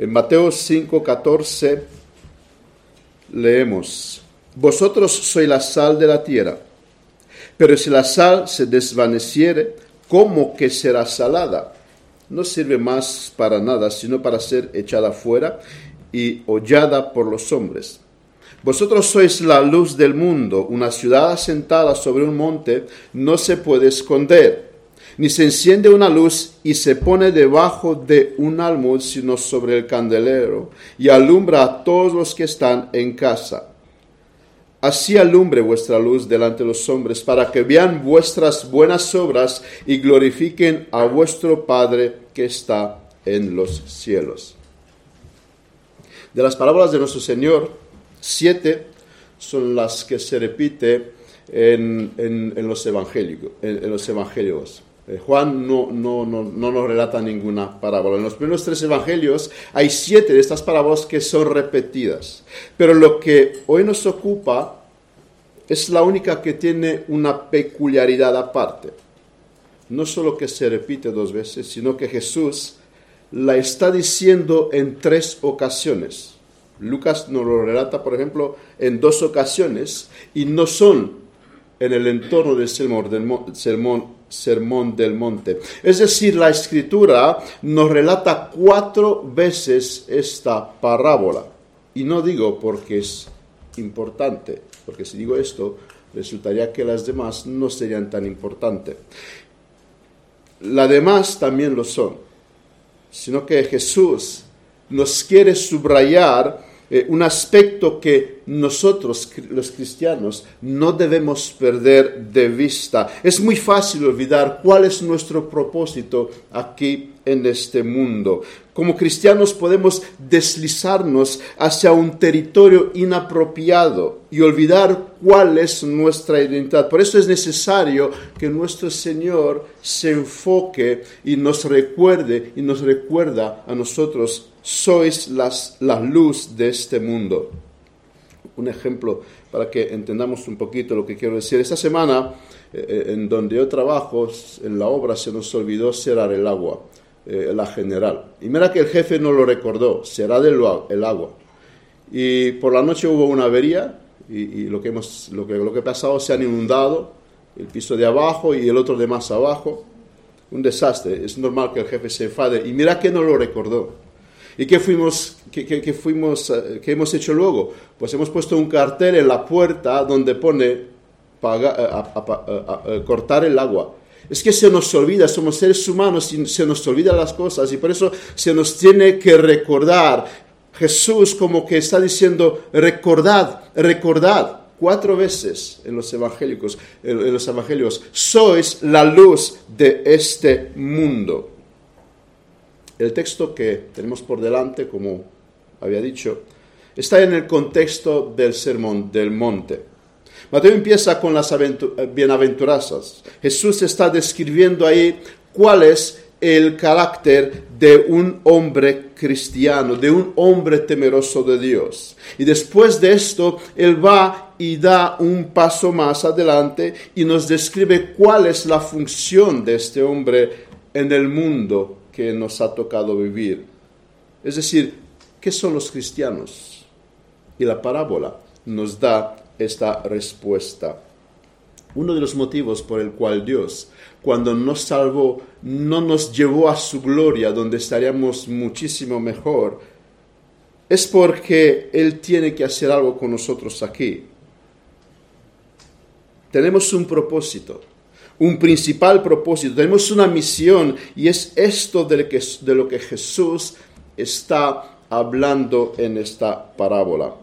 En Mateo 5:14 leemos, Vosotros sois la sal de la tierra, pero si la sal se desvaneciere, ¿cómo que será salada? No sirve más para nada, sino para ser echada fuera y hollada por los hombres. Vosotros sois la luz del mundo, una ciudad asentada sobre un monte no se puede esconder ni se enciende una luz y se pone debajo de un almud, sino sobre el candelero, y alumbra a todos los que están en casa. Así alumbre vuestra luz delante de los hombres, para que vean vuestras buenas obras y glorifiquen a vuestro Padre que está en los cielos. De las palabras de nuestro Señor, siete son las que se repite en, los, evangélicos, en los evangelios. Eh, Juan no, no, no, no, nos relata ninguna parábola. En los primeros tres evangelios hay siete de estas parábolas que son repetidas. Pero lo que hoy nos ocupa es la única que tiene una peculiaridad aparte. No solo que se repite dos veces, sino que Jesús la está diciendo en tres ocasiones. Lucas nos lo relata, por ejemplo, en dos ocasiones y no son en el entorno del sermón, del sermón Sermón del Monte. Es decir, la escritura nos relata cuatro veces esta parábola. Y no digo porque es importante, porque si digo esto, resultaría que las demás no serían tan importantes. Las demás también lo son, sino que Jesús nos quiere subrayar eh, un aspecto que nosotros, los cristianos, no debemos perder de vista. Es muy fácil olvidar cuál es nuestro propósito aquí en este mundo. Como cristianos podemos deslizarnos hacia un territorio inapropiado y olvidar cuál es nuestra identidad. Por eso es necesario que nuestro Señor se enfoque y nos recuerde y nos recuerda a nosotros sois las, la luz de este mundo. Un ejemplo para que entendamos un poquito lo que quiero decir. Esta semana, eh, eh, en donde yo trabajo, en la obra se nos olvidó cerrar el agua, eh, la general. Y mira que el jefe no lo recordó, cerrar el, el agua. Y por la noche hubo una avería y, lo, que hemos, lo, que, lo que ha pasado se han inundado el piso de abajo y el otro de más abajo. Un desastre. Es normal que el jefe se enfade. Y mira que no lo recordó. ¿Y qué, fuimos, qué, fuimos, eh, qué hemos hecho luego? Pues hemos puesto un cartel en la puerta donde pone eh, cortar el agua. Es que se nos olvida, somos seres humanos y se nos olvidan las cosas y por eso se nos tiene que recordar. Jesús como que está diciendo, recordad, recordad cuatro veces en los evangélicos, en los evangelios, sois la luz de este mundo. El texto que tenemos por delante, como había dicho, está en el contexto del sermón del monte. Mateo empieza con las eh, bienaventuranzas. Jesús está describiendo ahí cuál es el carácter de un hombre cristiano, de un hombre temeroso de Dios. Y después de esto, Él va y da un paso más adelante y nos describe cuál es la función de este hombre en el mundo que nos ha tocado vivir. Es decir, ¿qué son los cristianos? Y la parábola nos da esta respuesta. Uno de los motivos por el cual Dios, cuando nos salvó, no nos llevó a su gloria, donde estaríamos muchísimo mejor, es porque Él tiene que hacer algo con nosotros aquí. Tenemos un propósito un principal propósito, tenemos una misión y es esto de lo que, Jesús está hablando en esta parábola.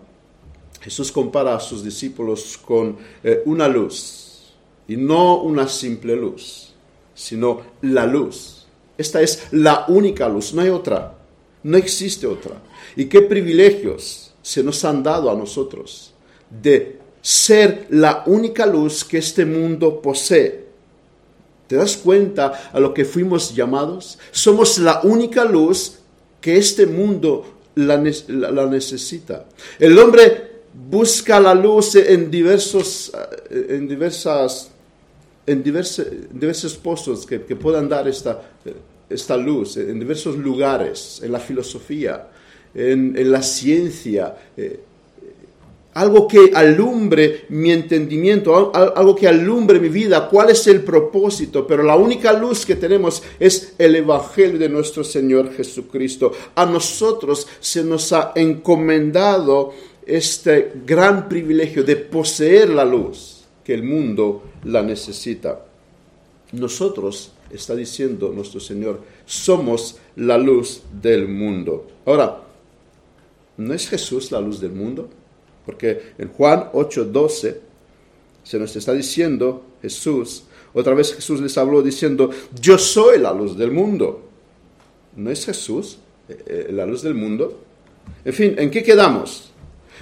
Jesús compara a sus discípulos con eh, una luz y no una simple luz, sino la luz. Esta es la única luz, no hay otra, no existe otra. Y qué privilegios se nos han dado a nosotros de ser la única luz que este mundo posee ¿Te das cuenta a lo que fuimos llamados? Somos la única luz que este mundo la, necesita. El hombre busca la luz en diversos, eh, en diversas, en diversos, pozos que, puedan dar esta, esta luz en diversos lugares, en la filosofía, en, la ciencia, eh, algo que alumbre mi entendimiento, algo que alumbre mi vida, cuál es el propósito, pero la única luz que tenemos es el Evangelio de nuestro Señor Jesucristo. A nosotros se nos ha encomendado este gran privilegio de poseer la luz, que el mundo la necesita. Nosotros, está diciendo nuestro Señor, somos la luz del mundo. Ahora, ¿no es Jesús la luz del mundo? Porque en Juan 8:12 se nos está diciendo Jesús, otra vez Jesús les habló diciendo, yo soy la luz del mundo. ¿No es Jesús eh, eh, la luz del mundo? En fin, ¿en qué quedamos?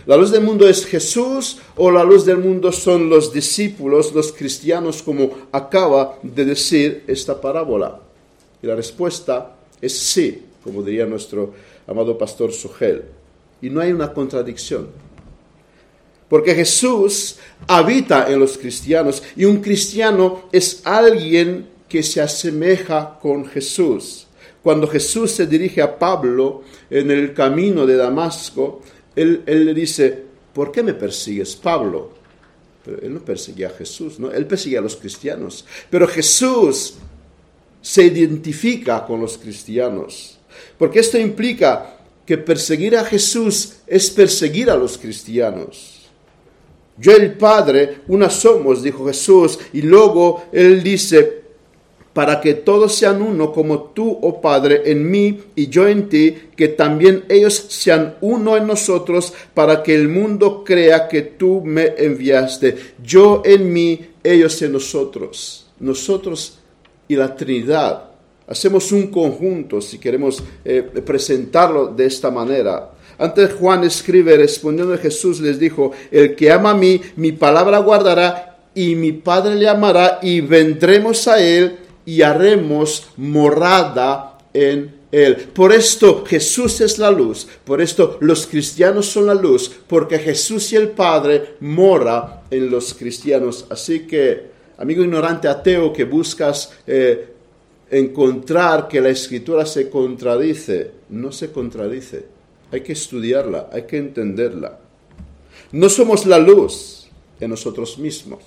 ¿La luz del mundo es Jesús o la luz del mundo son los discípulos, los cristianos, como acaba de decir esta parábola? Y la respuesta es sí, como diría nuestro amado pastor Sugel. Y no hay una contradicción. Porque Jesús habita en los cristianos y un cristiano es alguien que se asemeja con Jesús. Cuando Jesús se dirige a Pablo en el camino de Damasco, él, le dice, ¿por qué me persigues, Pablo? Pero él no perseguía a Jesús, ¿no? Él perseguía a los cristianos. Pero Jesús se identifica con los cristianos. Porque esto implica que perseguir a Jesús es perseguir a los cristianos. Yo el Padre, una somos, dijo Jesús, y luego Él dice, para que todos sean uno como tú, oh Padre, en mí y yo en ti, que también ellos sean uno en nosotros, para que el mundo crea que tú me enviaste. Yo en mí, ellos en nosotros. Nosotros y la Trinidad. Hacemos un conjunto, si queremos eh, presentarlo de esta manera. Antes Juan escribe, respondiendo a Jesús, les dijo, el que ama a mí, mi palabra guardará, y mi Padre le amará, y vendremos a él y haremos morada en él. Por esto Jesús es la luz, por esto los cristianos son la luz, porque Jesús y el Padre mora en los cristianos. Así que, amigo ignorante ateo que buscas eh, encontrar que la escritura se contradice, no se contradice. Hay que estudiarla, hay que entenderla. No somos la luz en nosotros mismos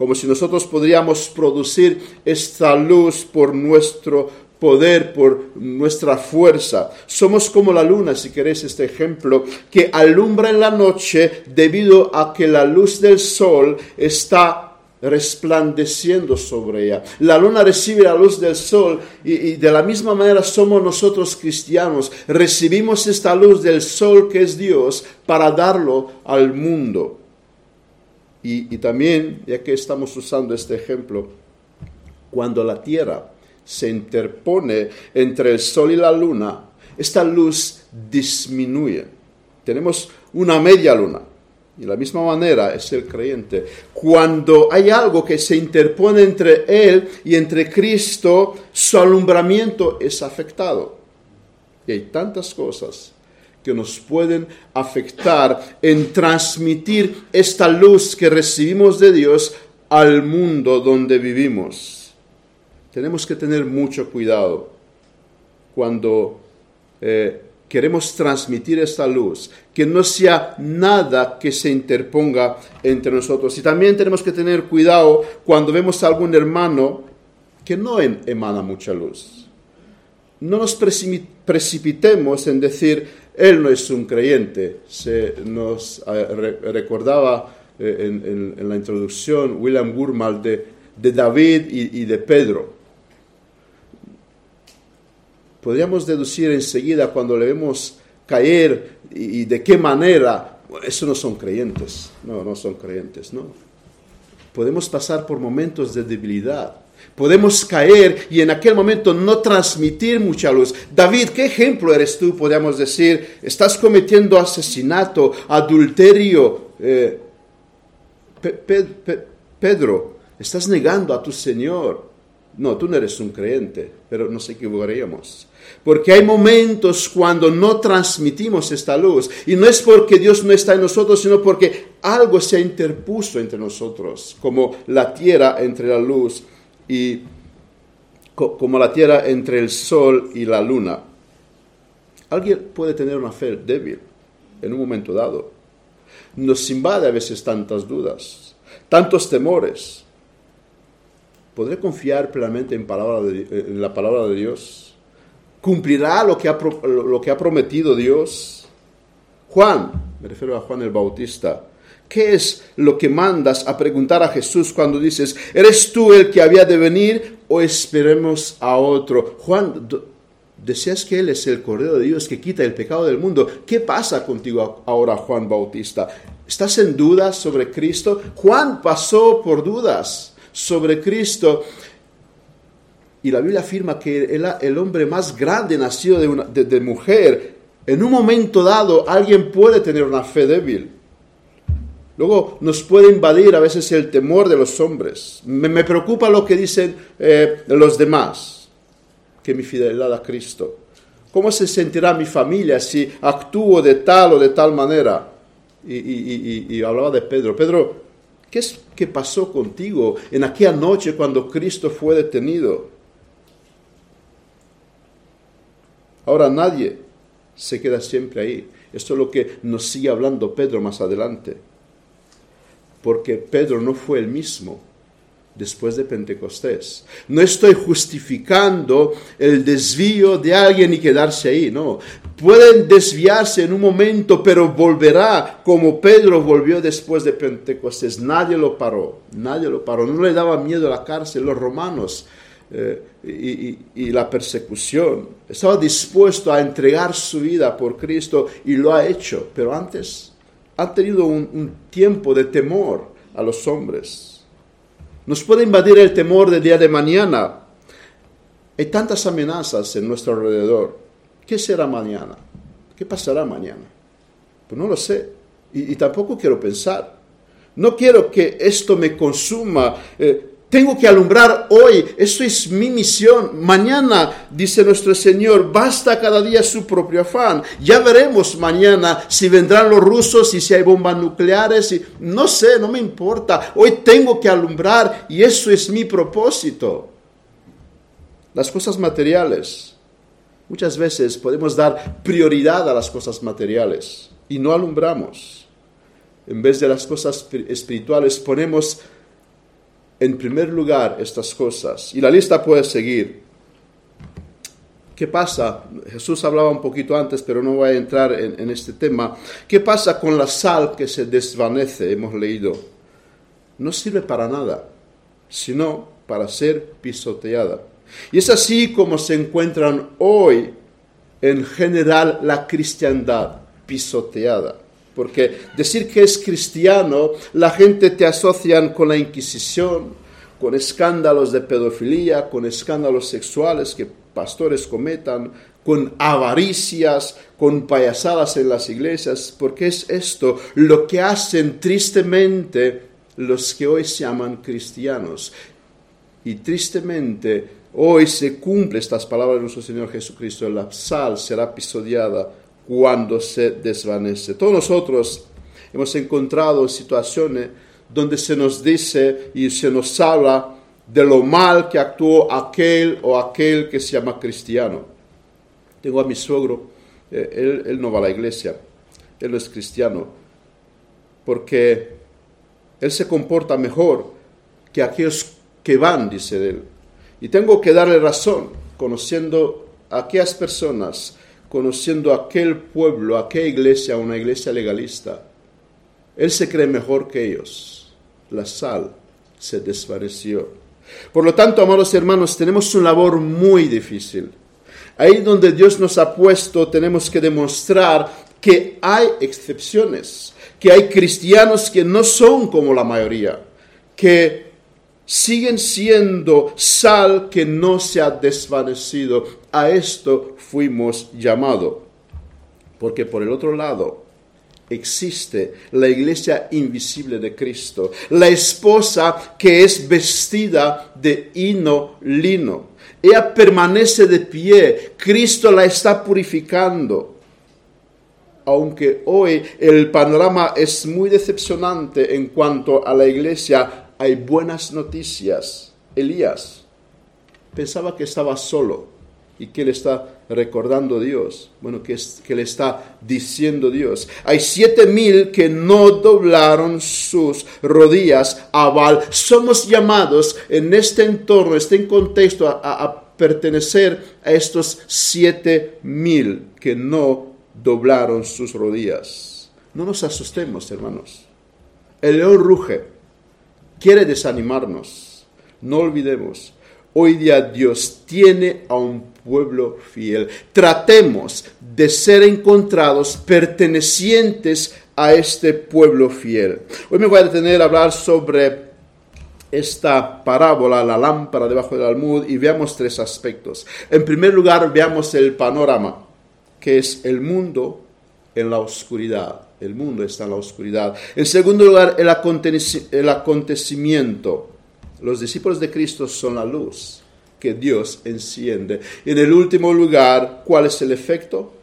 como si nosotros podríamos producir esta luz por nuestro poder, por nuestra fuerza. Somos como la luna, si queréis este ejemplo, que alumbra en la noche debido a que la luz del sol está resplandeciendo sobre ella. La luna recibe la luz del sol y, y, de la misma manera somos nosotros cristianos. Recibimos esta luz del sol que es Dios para darlo al mundo. Y, también, ya que estamos usando este ejemplo, cuando la Tierra se interpone entre el Sol y la Luna, esta luz disminuye. Tenemos una media luna. De la misma manera es el creyente. Cuando hay algo que se interpone entre él y entre Cristo, su alumbramiento es afectado. Y hay tantas cosas que nos pueden afectar en transmitir esta luz que recibimos de Dios al mundo donde vivimos. Tenemos que tener mucho cuidado cuando eh, queremos transmitir esta luz, que no sea nada que se interponga entre nosotros. Y también tenemos que tener cuidado cuando vemos a algún hermano que no em-, emana mucha luz. No nos precipitemos en decir, él no es un creyente. Se nos eh, recordaba eh, en, la introducción William Gurmal de, David y, de Pedro. Podríamos deducir enseguida cuando le vemos caer y, de qué manera, eso no son creyentes, no, no son creyentes, ¿no? Podemos pasar por momentos de debilidad, Podemos caer y en aquel momento no transmitir mucha luz. David, ¿qué ejemplo eres tú? Podríamos decir, estás cometiendo asesinato, adulterio. Eh, Pedro, estás negando a tu Señor. No, tú no eres un creyente, pero nos equivocaríamos. Porque hay momentos cuando no transmitimos esta luz. Y no es porque Dios no está en nosotros, sino porque algo se ha interpuesto entre nosotros, como la tierra entre la luz y como la tierra entre el sol y la luna. Alguien puede tener una fe débil en un momento dado. Nos invade a veces tantas dudas, tantos temores. ¿Podré confiar plenamente en, en la palabra de Dios? ¿Cumplirá lo que, ha, prometido Dios? Juan, me refiero a Juan el Bautista, ¿Qué es lo que mandas a preguntar a Jesús cuando dices, ¿eres tú el que había de venir o esperemos a otro? Juan, deseas que Él es el Cordero de Dios que quita el pecado del mundo. ¿Qué pasa contigo ahora, Juan Bautista? ¿Estás en dudas sobre Cristo? Juan pasó por dudas sobre Cristo. Y la Biblia afirma que el, hombre más grande nació de, de mujer. En un momento dado, alguien puede tener una fe débil. Luego nos puede invadir a veces el temor de los hombres. Me, preocupa lo que dicen eh, los demás, que mi fidelidad a Cristo. ¿Cómo se sentirá mi familia si actúo de tal o de tal manera? Y, hablaba de Pedro. Pedro, ¿qué es que pasó contigo en aquella noche cuando Cristo fue detenido? Ahora nadie se queda siempre ahí. Esto es lo que nos sigue hablando Pedro más adelante porque Pedro no fue el mismo después de Pentecostés. No estoy justificando el desvío de alguien y quedarse ahí, no. Pueden desviarse en un momento, pero volverá como Pedro volvió después de Pentecostés. Nadie lo paró, nadie lo paró. No le daba miedo a la cárcel, los romanos. Eh, y, la persecución. Estaba dispuesto a entregar su vida por Cristo y lo ha hecho, pero antes ha tenido un, tiempo de temor a los hombres. Nos puede invadir el temor del día de mañana. Hay tantas amenazas en nuestro alrededor. ¿Qué será mañana? ¿Qué pasará mañana? Pues no lo sé. Y, tampoco quiero pensar. No quiero que esto me consuma. Eh, tengo que alumbrar hoy, eso es mi misión. Mañana, dice nuestro Señor, basta cada día su propio afán. Ya veremos mañana si vendrán los rusos y si hay bombas nucleares. Y... No sé, no me importa. Hoy tengo que alumbrar y eso es mi propósito. Las cosas materiales. Muchas veces podemos dar prioridad a las cosas materiales y no alumbramos. En vez de las cosas espirituales ponemos en primer lugar estas cosas. Y la lista puede seguir. ¿Qué pasa? Jesús hablaba un poquito antes, pero no voy a entrar en, este tema. ¿Qué pasa con la sal que se desvanece? Hemos leído. No sirve para nada, sino para ser pisoteada. Y es así como se encuentran hoy en general la cristiandad pisoteada porque decir que es cristiano, la gente te asocian con la Inquisición, con escándalos de pedofilia, con escándalos sexuales que pastores cometan, con avaricias, con payasadas en las iglesias, porque es esto lo que hacen tristemente los que hoy se llaman cristianos. Y tristemente hoy se cumple estas palabras de nuestro Señor Jesucristo, la sal será pisodiada cuando se desvanece. Todos nosotros hemos encontrado situaciones donde se nos dice y se nos habla de lo mal que actuó aquel o aquel que se llama cristiano. Tengo a mi suegro, eh, él, no va a la iglesia, él no es cristiano, porque él se comporta mejor que aquellos que van, dice él. Y tengo que darle razón, conociendo a aquellas personas conociendo aquel pueblo, aquella iglesia, una iglesia legalista. Él se cree mejor que ellos. La sal se desvaneció. Por lo tanto, amados hermanos, tenemos una labor muy difícil. Ahí donde Dios nos ha puesto, tenemos que demostrar que hay excepciones, que hay cristianos que no son como la mayoría, que siguen siendo sal que no se ha desvanecido. A esto fuimos llamados. Porque por el otro lado existe la iglesia invisible de Cristo, la esposa que es vestida de hino lino. Ella permanece de pie, Cristo la está purificando. Aunque hoy el panorama es muy decepcionante en cuanto a la iglesia hay buenas noticias. Elías, pensaba que estaba solo. ¿Y que le está recordando Dios? Bueno, que, que le está diciendo Dios? Hay siete mil que no doblaron sus rodillas a Baal. Somos llamados en este entorno, en este contexto, a, a pertenecer a estos siete mil que no doblaron sus rodillas. No nos asustemos, hermanos. El león ruge, quiere desanimarnos. No olvidemos, hoy día Dios tiene a un pueblo fiel. Tratemos de ser encontrados pertenecientes a este pueblo fiel. Hoy me voy a detener a hablar sobre esta parábola, la lámpara debajo del almud, y veamos tres aspectos. En primer lugar, veamos el panorama, que es el mundo en la oscuridad. El mundo está en la oscuridad. En segundo lugar, el, acontecimiento. Los discípulos de Cristo son la luz que Dios enciende. En el último lugar, ¿cuál es el efecto?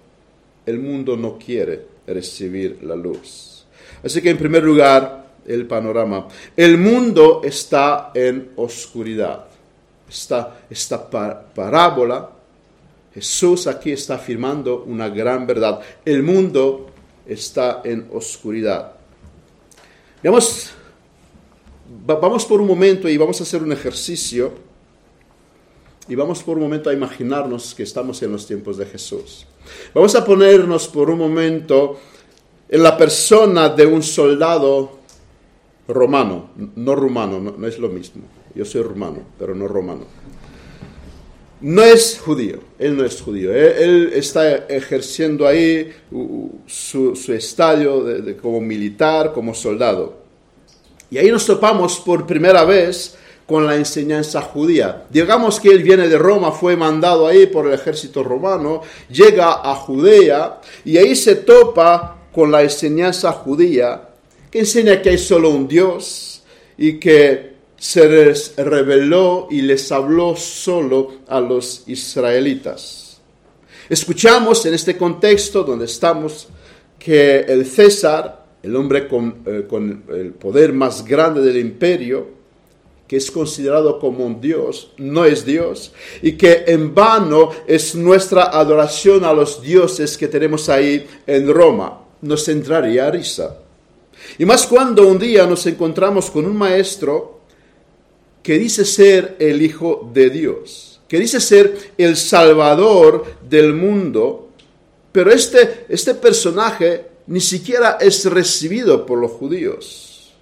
El mundo no quiere recibir la luz. Así que en primer lugar, el panorama. El mundo está en oscuridad. Esta, esta parábola, Jesús aquí está afirmando una gran verdad. El mundo está en oscuridad. Veamos, vamos por un momento y vamos a hacer un ejercicio y vamos por un momento a imaginarnos que estamos en los tiempos de Jesús. Vamos a ponernos por un momento en la persona de un soldado romano, no rumano, no, es lo mismo. Yo soy rumano, pero no romano. No es judío, él no es judío. Él, está ejerciendo ahí su, estadio como militar, como soldado. Y ahí nos topamos por primera vez con la enseñanza judía. Digamos que él viene de Roma, fue mandado ahí por el ejército romano, llega a Judea y ahí se topa con la enseñanza judía que enseña que hay solo un Dios y que se reveló y les habló solo a los israelitas. Escuchamos en este contexto donde estamos que el César, el hombre con, eh, con el poder más grande del imperio, que es considerado como un Dios, no es Dios, y que en vano es nuestra adoración a los dioses que tenemos ahí en Roma. Nos entraría risa. Y más cuando un día nos encontramos con un maestro que dice ser el Hijo de Dios, que dice ser el Salvador del mundo, pero este, este personaje ni siquiera es recibido por los judíos.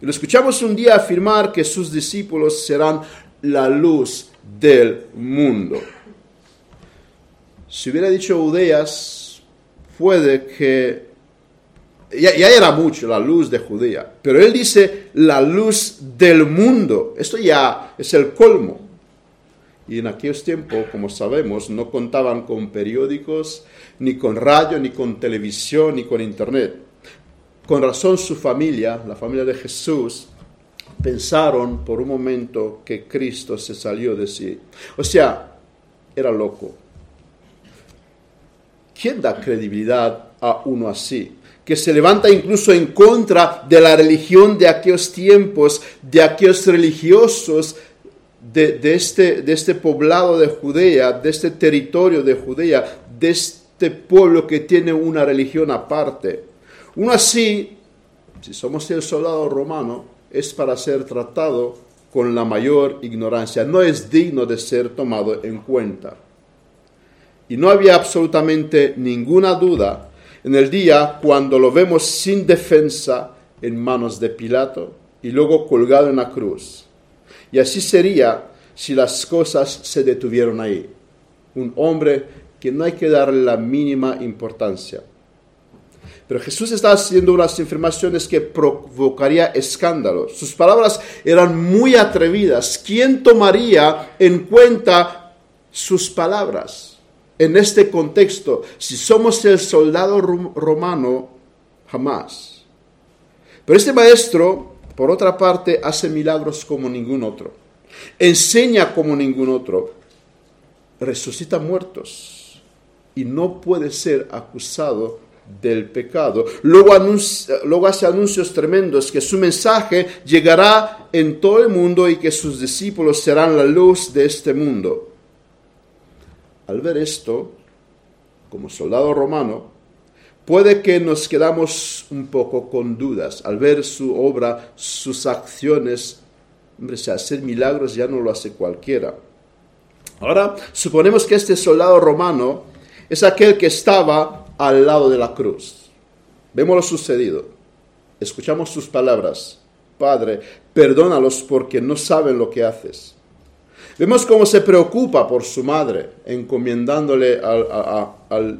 Y lo escuchamos un día afirmar que sus discípulos serán la luz del mundo. Si hubiera dicho Judeas, puede que ya, ya, era mucho la luz de Judea, pero él dice la luz del mundo. Esto ya es el colmo. Y en aquellos tiempos, como sabemos, no contaban con periódicos, ni con radio, ni con televisión, ni con internet. Con razón su familia, la familia de Jesús, pensaron por un momento que Cristo se salió de sí. O sea, era loco. ¿Quién da credibilidad a uno así? Que se levanta incluso en contra de la religión de aquellos tiempos, de aquellos religiosos de, este, de este poblado de Judea, de este territorio de Judea, de este pueblo que tiene una religión aparte. Uno así, si somos el soldado romano, es para ser tratado con la mayor ignorancia. No es digno de ser tomado en cuenta. Y no había absolutamente ninguna duda en el día cuando lo vemos sin defensa en manos de Pilato y luego colgado en la cruz. Y así sería si las cosas se detuvieron ahí. Un hombre que no hay que darle la mínima importancia. Pero Jesús está haciendo unas afirmaciones que provocaría escándalo. Sus palabras eran muy atrevidas. ¿Quién tomaría en cuenta sus palabras en este contexto? Si somos el soldado romano, jamás. Pero este maestro, por otra parte, hace milagros como ningún otro. Enseña como ningún otro. Resucita muertos. Y no puede ser acusado del pecado. Luego, hace anuncios tremendos que su mensaje llegará en todo el mundo y que sus discípulos serán la luz de este mundo. Al ver esto, como soldado romano, puede que nos quedamos un poco con dudas al ver su obra, sus acciones. Hombre, hacer milagros ya no lo hace cualquiera. Ahora, suponemos que este soldado romano es aquel que estaba al lado de la cruz. Vemos lo sucedido. Escuchamos sus palabras. Padre, perdónalos porque no saben lo que haces. Vemos cómo se preocupa por su madre, encomendándole al, al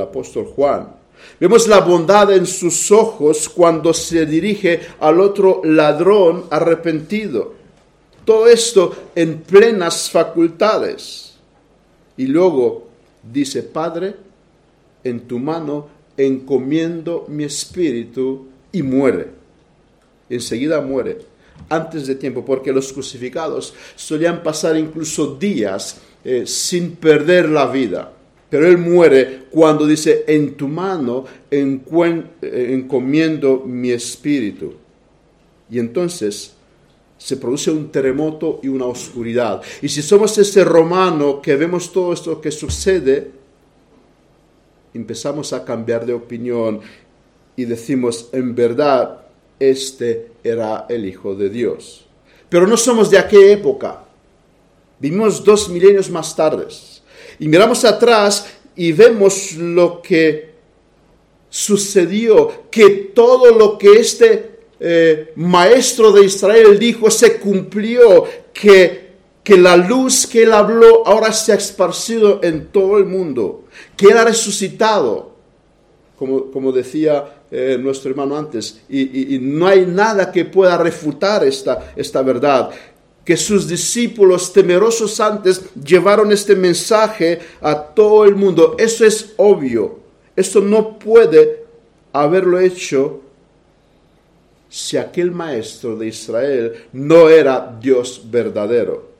apóstol Juan. Vemos la bondad en sus ojos cuando se dirige al otro ladrón arrepentido. Todo esto en plenas facultades. Y luego dice, Padre, en tu mano encomiendo mi espíritu y muere. Enseguida muere, antes de tiempo, porque los crucificados solían pasar incluso días eh, sin perder la vida. Pero él muere cuando dice, en tu mano eh, encomiendo mi espíritu. Y entonces se produce un terremoto y una oscuridad. Y si somos ese romano que vemos todo esto que sucede, empezamos a cambiar de opinión y decimos, en verdad, este era el Hijo de Dios. Pero no somos de aquella época. Vivimos dos milenios más tarde. Y miramos atrás y vemos lo que sucedió, que todo lo que este eh, maestro de Israel dijo se cumplió, que, que la luz que él habló ahora se ha esparcido en todo el mundo, que él ha resucitado, como, como decía eh, nuestro hermano antes, y, no hay nada que pueda refutar esta, esta verdad que sus discípulos temerosos antes llevaron este mensaje a todo el mundo. Eso es obvio. Eso no puede haberlo hecho si aquel maestro de Israel no era Dios verdadero.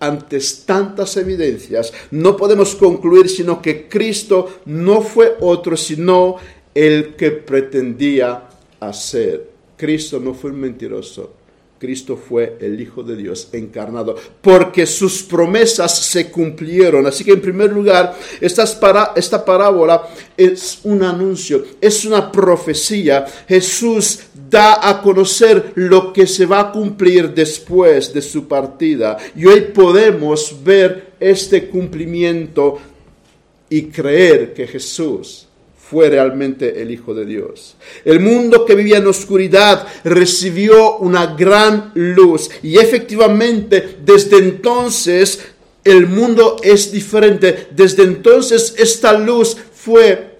Antes tantas evidencias, no podemos concluir sino que Cristo no fue otro sino el que pretendía hacer. Cristo no fue un mentiroso. Cristo fue el Hijo de Dios encarnado, porque sus promesas se cumplieron. Así que en primer lugar, esta, parábola es un anuncio, es una profecía. Jesús da a conocer lo que se va a cumplir después de su partida. Y hoy podemos ver este cumplimiento y creer que Jesús fue realmente el Hijo de Dios. El mundo que vivía en oscuridad recibió una gran luz y efectivamente desde entonces el mundo es diferente. Desde entonces esta luz fue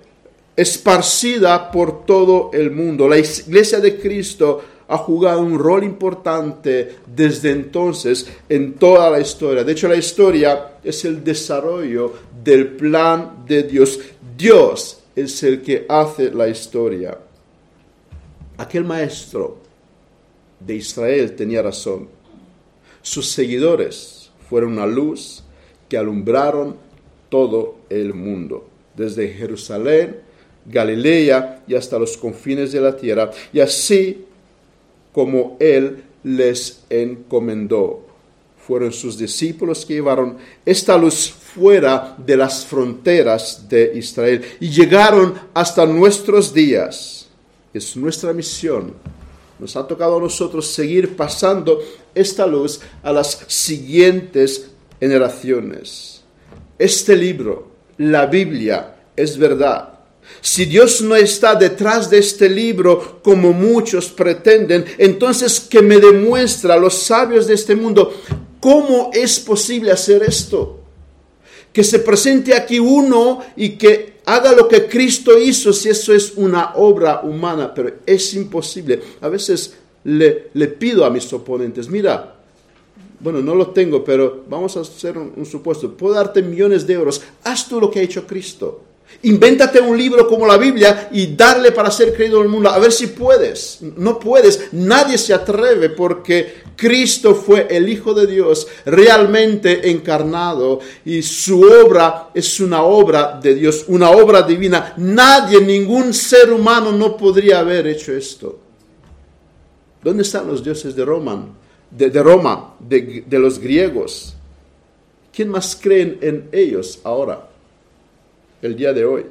esparcida por todo el mundo. La iglesia de Cristo ha jugado un rol importante desde entonces en toda la historia. De hecho, la historia es el desarrollo del plan de Dios. Dios es el que hace la historia. Aquel maestro de Israel tenía razón. Sus seguidores fueron una luz que alumbraron todo el mundo, desde Jerusalén, Galilea y hasta los confines de la tierra, y así como Él les encomendó. Fueron sus discípulos que llevaron esta luz fuera de las fronteras de Israel y llegaron hasta nuestros días. Es nuestra misión. Nos ha tocado a nosotros seguir pasando esta luz a las siguientes generaciones. Este libro, la Biblia, es verdad. Si Dios no está detrás de este libro como muchos pretenden, entonces que me demuestra a los sabios de este mundo cómo es posible hacer esto que se presente aquí uno y que haga lo que Cristo hizo si eso es una obra humana, pero es imposible. A veces le, pido a mis oponentes, mira, bueno, no lo tengo, pero vamos a hacer un, supuesto, puedo darte millones de euros, haz tú lo que ha hecho Cristo. Invéntate un libro como la Biblia y darle para ser creído en el mundo. A ver si puedes. No puedes. Nadie se atreve porque Cristo fue el Hijo de Dios realmente encarnado y su obra es una obra de Dios, una obra divina. Nadie, ningún ser humano no podría haber hecho esto. ¿Dónde están los dioses de Roma? De, Roma, de, de los griegos. ¿Quién más creen en ellos ahora, el día de hoy?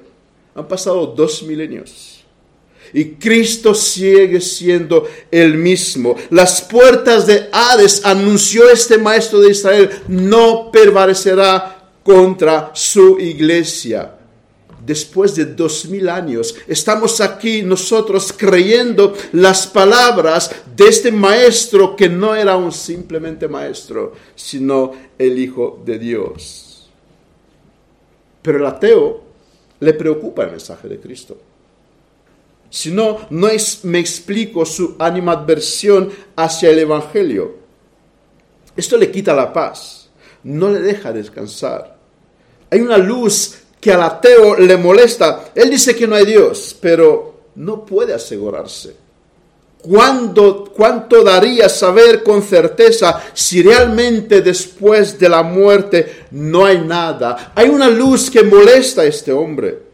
Han pasado dos milenios. Y Cristo sigue siendo el mismo. Las puertas de Hades, anunció este maestro de Israel, no prevalecerá contra su iglesia. Después de dos mil años, estamos aquí nosotros creyendo las palabras de este maestro que no era un simplemente maestro, sino el Hijo de Dios. Pero el ateo le preocupa el mensaje de Cristo. Si no, no es, me explico su animadversión hacia el Evangelio. Esto le quita la paz, no le deja descansar. Hay una luz que al ateo le molesta. Él dice que no hay Dios, pero no puede asegurarse. ¿Cuánto daría saber con certeza si realmente después de la muerte no hay nada? Hay una luz que molesta a este hombre.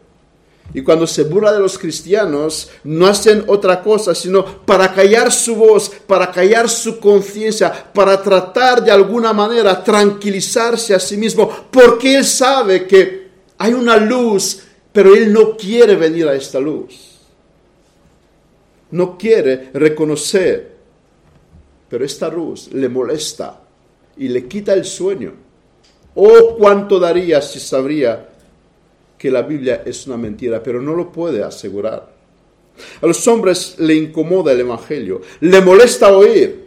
Y cuando se burla de los cristianos, no hacen otra cosa sino para callar su voz, para callar su conciencia, para tratar de alguna manera tranquilizarse a sí mismo, porque él sabe que hay una luz, pero él no quiere venir a esta luz. No quiere reconocer, pero esta luz le molesta y le quita el sueño. Oh, cuánto daría si sabría que la Biblia es una mentira, pero no lo puede asegurar. A los hombres le incomoda el Evangelio, le molesta oír,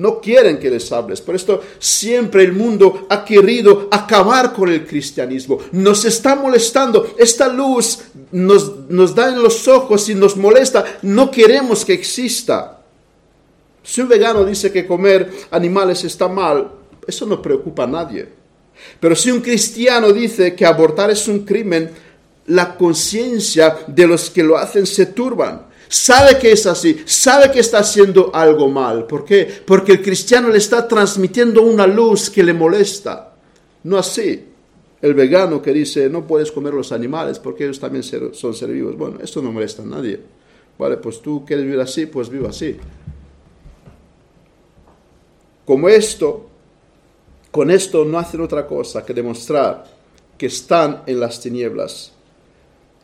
no quieren que les hables. Por esto siempre el mundo ha querido acabar con el cristianismo. Nos está molestando. Esta luz nos, nos da en los ojos y nos molesta. No queremos que exista. Si un vegano dice que comer animales está mal, eso no preocupa a nadie. Pero si un cristiano dice que abortar es un crimen, la conciencia de los que lo hacen se turban. Sabe que es así, sabe que está haciendo algo mal. ¿Por qué? Porque el cristiano le está transmitiendo una luz que le molesta. No así. El vegano que dice no puedes comer los animales porque ellos también son seres vivos. Bueno, esto no molesta a nadie. Vale, pues tú quieres vivir así, pues viva así. Como esto, con esto no hacen otra cosa que demostrar que están en las tinieblas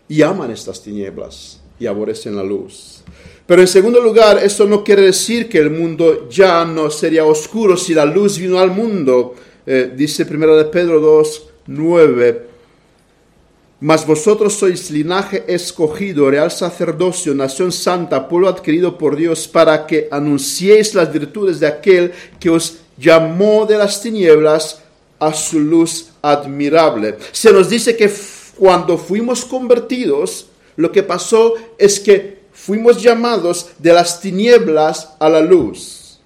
y aman estas tinieblas y aborrecen la luz. Pero en segundo lugar, esto no quiere decir que el mundo ya no sería oscuro si la luz vino al mundo. Eh, dice 1 de Pedro 2, 9. Mas vosotros sois linaje escogido, real sacerdocio, nación santa, pueblo adquirido por Dios, para que anunciéis las virtudes de aquel que os llamó de las tinieblas a su luz admirable. Se nos dice que cuando fuimos convertidos, lo que pasó es que fuimos llamados de las tinieblas a la luz.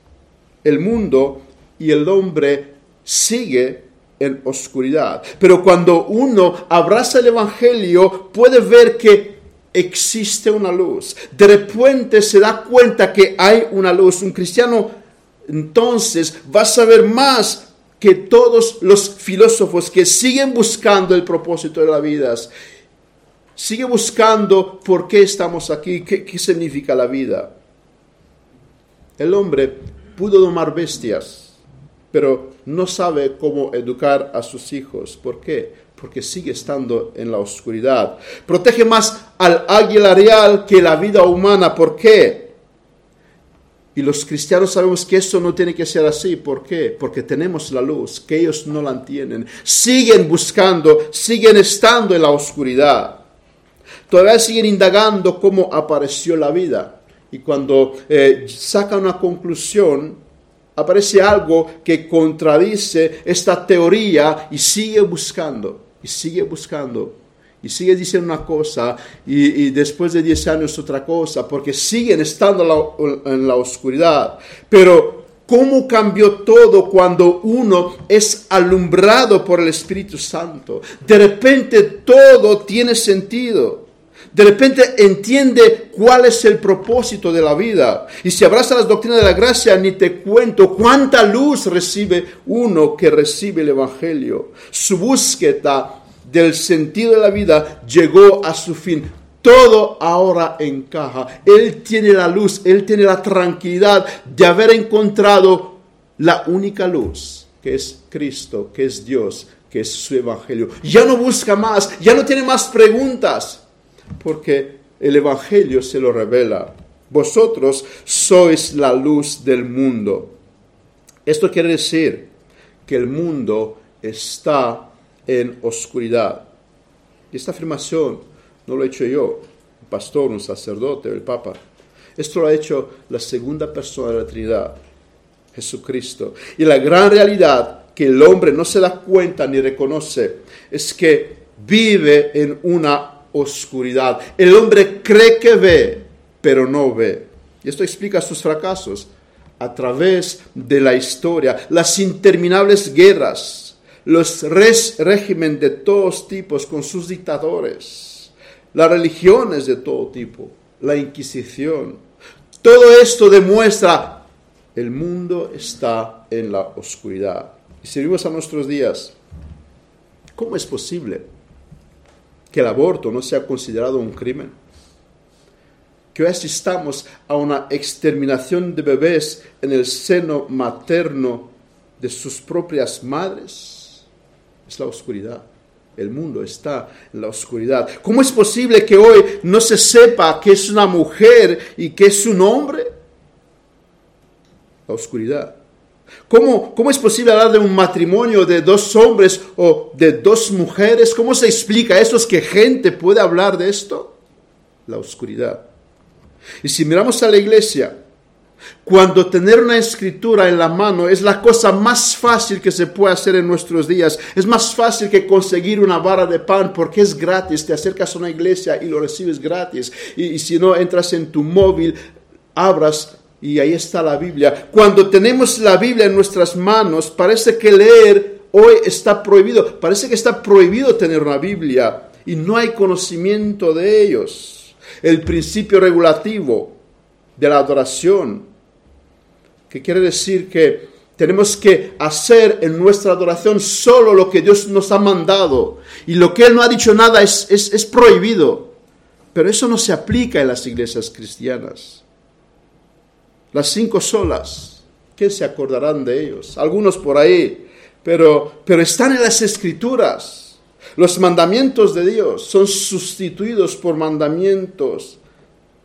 El mundo y el hombre sigue en oscuridad. Pero cuando uno abraza el Evangelio, puede ver que existe una luz. De repente se da cuenta que hay una luz. Un cristiano entonces vas a ver más que todos los filósofos que siguen buscando el propósito de la vida. Sigue buscando por qué estamos aquí, qué, significa la vida. El hombre pudo domar bestias, pero no sabe cómo educar a sus hijos. ¿Por qué? Porque sigue estando en la oscuridad. Protege más al águila real que la vida humana. ¿Por qué? Y los cristianos sabemos que eso no tiene que ser así. ¿Por qué? Porque tenemos la luz, que ellos no la tienen. Siguen buscando, siguen estando en la oscuridad. Todavía siguen indagando cómo apareció la vida. Y cuando eh, sacan una conclusión, aparece algo que contradice esta teoría y sigue buscando, y sigue buscando y sigue diciendo una cosa y, después de 10 años otra cosa, porque siguen estando en la oscuridad. Pero cómo cambió todo cuando uno es alumbrado por el Espíritu Santo. De repente todo tiene sentido. De repente entiende cuál es el propósito de la vida. Y si abraza las doctrinas de la gracia, ni te cuento cuánta luz recibe uno que recibe el Evangelio. Su búsqueda del sentido de la vida llegó a su fin. Todo ahora encaja. Él tiene la luz, él tiene la tranquilidad de haber encontrado la única luz, que es Cristo, que es Dios, que es su Evangelio. Ya no busca más, ya no tiene más preguntas, porque el Evangelio se lo revela. Vosotros sois la luz del mundo. Esto quiere decir que el mundo está en oscuridad. Esta afirmación no lo he hecho yo, un pastor, un sacerdote, el Papa. Esto lo ha hecho la segunda persona de la Trinidad, Jesucristo. Y la gran realidad que el hombre no se da cuenta ni reconoce es que vive en una oscuridad. El hombre cree que ve, pero no ve. Y esto explica sus fracasos a través de la historia, las interminables guerras, los regímenes de todos tipos con sus dictadores, las religiones de todo tipo, la Inquisición. Todo esto demuestra el mundo está en la oscuridad. Y si vivimos a nuestros días, ¿cómo es posible que el aborto no sea considerado un crimen? Que hoy asistamos a una exterminación de bebés en el seno materno de sus propias madres. Es la oscuridad. El mundo está en la oscuridad. ¿Cómo es posible que hoy no se sepa que es una mujer y que es un hombre? La oscuridad. ¿Cómo, ¿Cómo, es posible hablar de un matrimonio de dos hombres o de dos mujeres? ¿Cómo se explica esto? ¿Es que gente puede hablar de esto? La oscuridad. Y si miramos a la iglesia, cuando tener una escritura en la mano es la cosa más fácil que se puede hacer en nuestros días, es más fácil que conseguir una barra de pan porque es gratis, te acercas a una iglesia y lo recibes gratis. Y, y si no, entras en tu móvil, abras y ahí está la Biblia. Cuando tenemos la Biblia en nuestras manos, parece que leer hoy está prohibido. Parece que está prohibido tener una Biblia y no hay conocimiento de ellos. El principio regulativo de la adoración, que quiere decir que tenemos que hacer en nuestra adoración solo lo que Dios nos ha mandado. Y lo que Él no ha dicho nada es, es, prohibido. Pero eso no se aplica en las iglesias cristianas. Las cinco solas, ¿quién se acordarán de ellos? Algunos por ahí, pero, pero están en las escrituras. Los mandamientos de Dios son sustituidos por mandamientos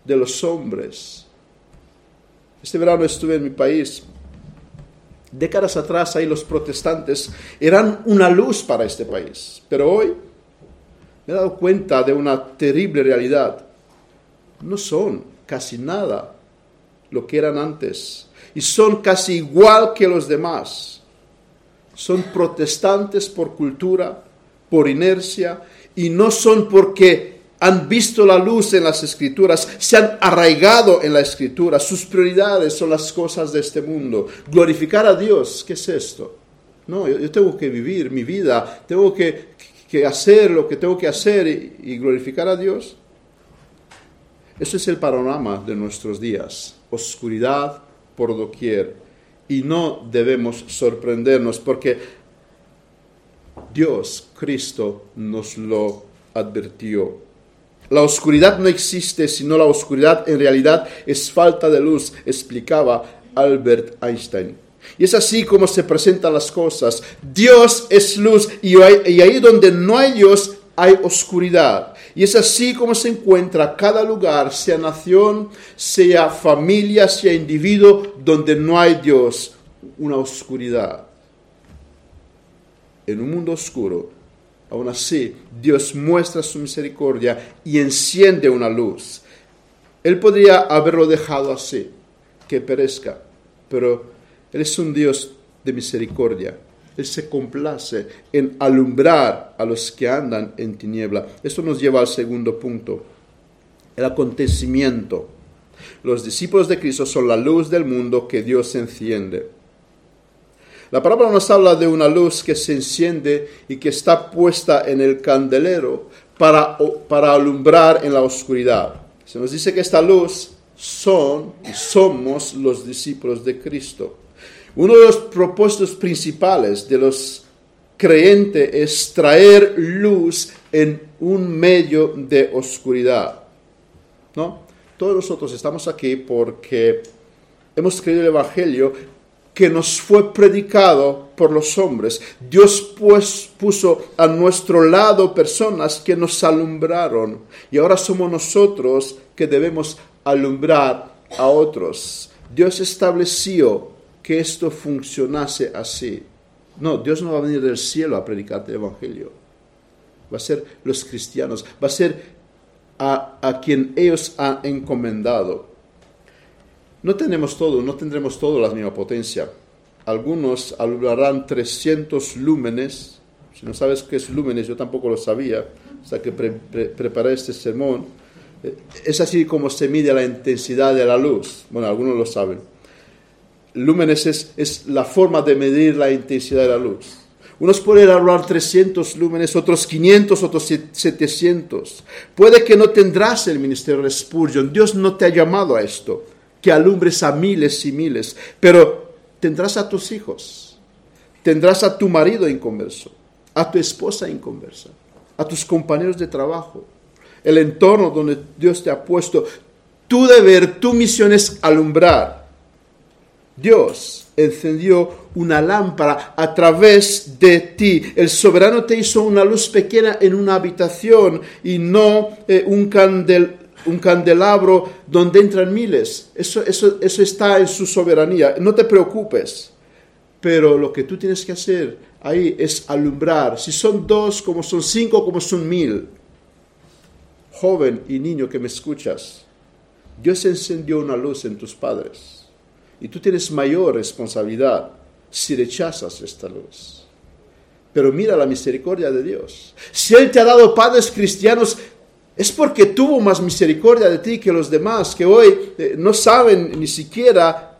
de los hombres. Este verano estuve en mi país. Décadas atrás ahí los protestantes eran una luz para este país, pero hoy me he dado cuenta de una terrible realidad. No son casi nada lo que eran antes y son casi igual que los demás. Son protestantes por cultura, por inercia y no son porque han visto la luz en las escrituras, se han arraigado en la escritura, sus prioridades son las cosas de este mundo. Glorificar a Dios, ¿qué es esto? No, yo, tengo que vivir mi vida, tengo que, hacer lo que tengo que hacer y glorificar a Dios. Eso es el panorama de nuestros días, oscuridad por doquier. Y no debemos sorprendernos porque Dios, Cristo, nos lo advirtió. La oscuridad no existe, sino la oscuridad en realidad es falta de luz, explicaba Albert Einstein. Y es así como se presentan las cosas. Dios es luz y, ahí donde no hay Dios hay oscuridad. Y es así como se encuentra cada lugar, sea nación, sea familia, sea individuo, donde no hay Dios, una oscuridad. En un mundo oscuro, aún así, Dios muestra su misericordia y enciende una luz. Él podría haberlo dejado así, que perezca, pero Él es un Dios de misericordia él se complace en alumbrar a los que andan en tiniebla. Esto nos lleva al segundo punto, el acontecimiento. Los discípulos de Cristo son la luz del mundo que Dios enciende. La palabra nos habla de una luz que se enciende y que está puesta en el candelero para, para alumbrar en la oscuridad. Se nos dice que esta luz son y somos los discípulos de Cristo. Uno de los propósitos principales de los creyentes es traer luz en un medio de oscuridad. ¿No? Todos nosotros estamos aquí porque hemos creído el Evangelio que nos fue predicado por los hombres. Dios pues puso a nuestro lado personas que nos alumbraron y ahora somos nosotros que debemos alumbrar a otros. Dios estableció que esto funcionase así. No, Dios no va a venir del cielo a predicarte el Evangelio. Va a ser los cristianos, va a ser a, a quien ellos han encomendado. No tenemos todo, no tendremos todo la misma potencia. Algunos alumbrarán 300 lúmenes. Si no sabes qué es lúmenes, yo tampoco lo sabía hasta que preparé este sermón. Eh, es así como se mide la intensidad de la luz. Bueno, algunos lo saben. Lúmenes es, es la forma de medir la intensidad de la luz. Unos pueden alumbrar 300 lúmenes, otros 500, otros 700. Puede que no tendrás el ministerio de Spurgeon. Dios no te ha llamado a esto que alumbres a miles y miles, pero tendrás a tus hijos, tendrás a tu marido inconverso, a tu esposa inconversa, a tus compañeros de trabajo, el entorno donde Dios te ha puesto. Tu deber, tu misión es alumbrar. Dios encendió una lámpara a través de ti. El soberano te hizo una luz pequeña en una habitación y no eh, un candel un candelabro donde entran miles. Eso, eso, eso está en su soberanía. No te preocupes. Pero lo que tú tienes que hacer ahí es alumbrar. Si son dos, como son cinco, como son mil. Joven y niño que me escuchas, Dios encendió una luz en tus padres. Y tú tienes mayor responsabilidad si rechazas esta luz. Pero mira la misericordia de Dios. Si Él te ha dado padres cristianos, es porque tuvo más misericordia de ti que los demás, que hoy eh, no saben ni siquiera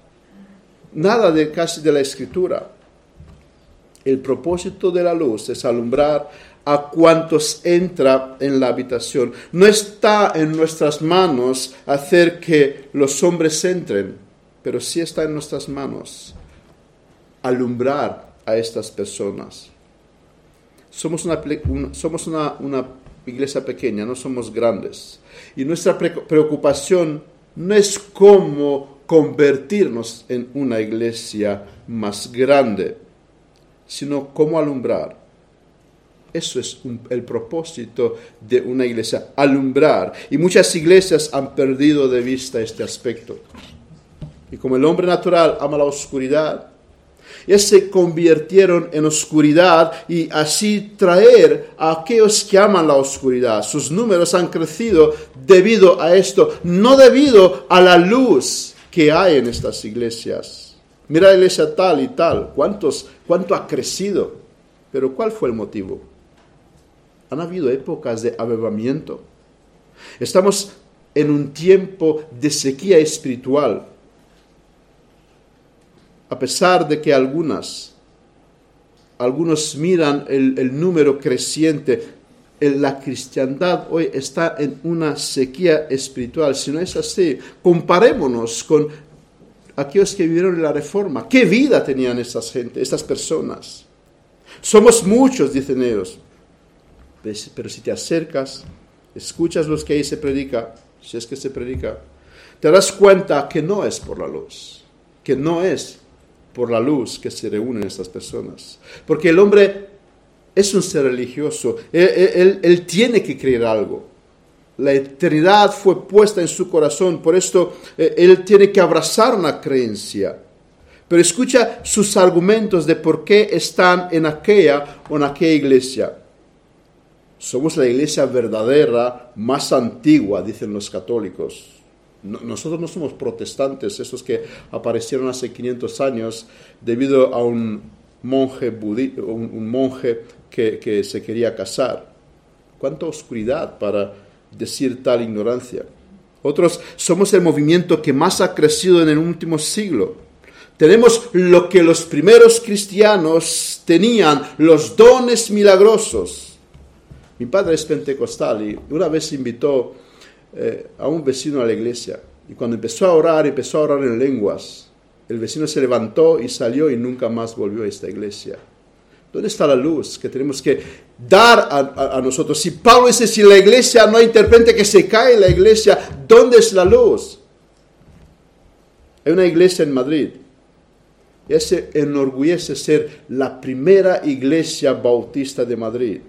nada de casi de la escritura. El propósito de la luz es alumbrar a cuantos entra en la habitación. No está en nuestras manos hacer que los hombres entren, pero sí está en nuestras manos alumbrar a estas personas. Somos una, iglesia pequeña, no somos grandes. Y nuestra preocupación no es cómo convertirnos en una iglesia más grande, sino cómo alumbrar. Eso es el propósito de una iglesia, alumbrar. Y muchas iglesias han perdido de vista este aspecto. Y como el hombre natural ama la oscuridad, y se convirtieron en oscuridad y así traer a aquellos que aman la oscuridad. Sus números han crecido debido a esto, no debido a la luz que hay en estas iglesias. Mira la iglesia tal y tal, ¿cuántos, cuánto ha crecido? Pero ¿cuál fue el motivo? Han habido épocas de avivamiento. Estamos en un tiempo de sequía espiritual a pesar de que algunas, algunos miran el, número creciente, la cristiandad hoy está en una sequía espiritual. Si no es así, comparémonos con aquellos que vivieron la reforma. ¿Qué vida tenían estas gente, estas personas? Somos muchos, dicen ellos. Pero si te acercas, escuchas los que ahí se predica, si es que se predica, te das cuenta que no es por la luz, que no es por la luz que se reúnen estas personas. Porque el hombre es un ser religioso, él, tiene que creer algo. La eternidad fue puesta en su corazón, por esto eh, él tiene que abrazar una creencia. Pero escucha sus argumentos de por qué están en aquella o en aquella iglesia. Somos la iglesia verdadera más antigua, dicen los católicos nosotros no somos protestantes, esos que aparecieron hace 500 años debido a un monje, un, monje que, se quería casar. ¿Cuánta oscuridad para decir tal ignorancia? Otros somos el movimiento que más ha crecido en el último siglo. Tenemos lo que los primeros cristianos tenían, los dones milagrosos. Mi padre es pentecostal y una vez invitó eh, a un vecino a la iglesia. Y cuando empezó a orar, empezó a orar en lenguas. El vecino se levantó y salió y nunca más volvió a esta iglesia. ¿Dónde está la luz que tenemos que dar a, nosotros? Si Pablo dice, si la iglesia no interprete que se cae la iglesia, ¿dónde es la luz? Hay una iglesia en Madrid. Y se enorgullece ser la primera iglesia bautista de Madrid.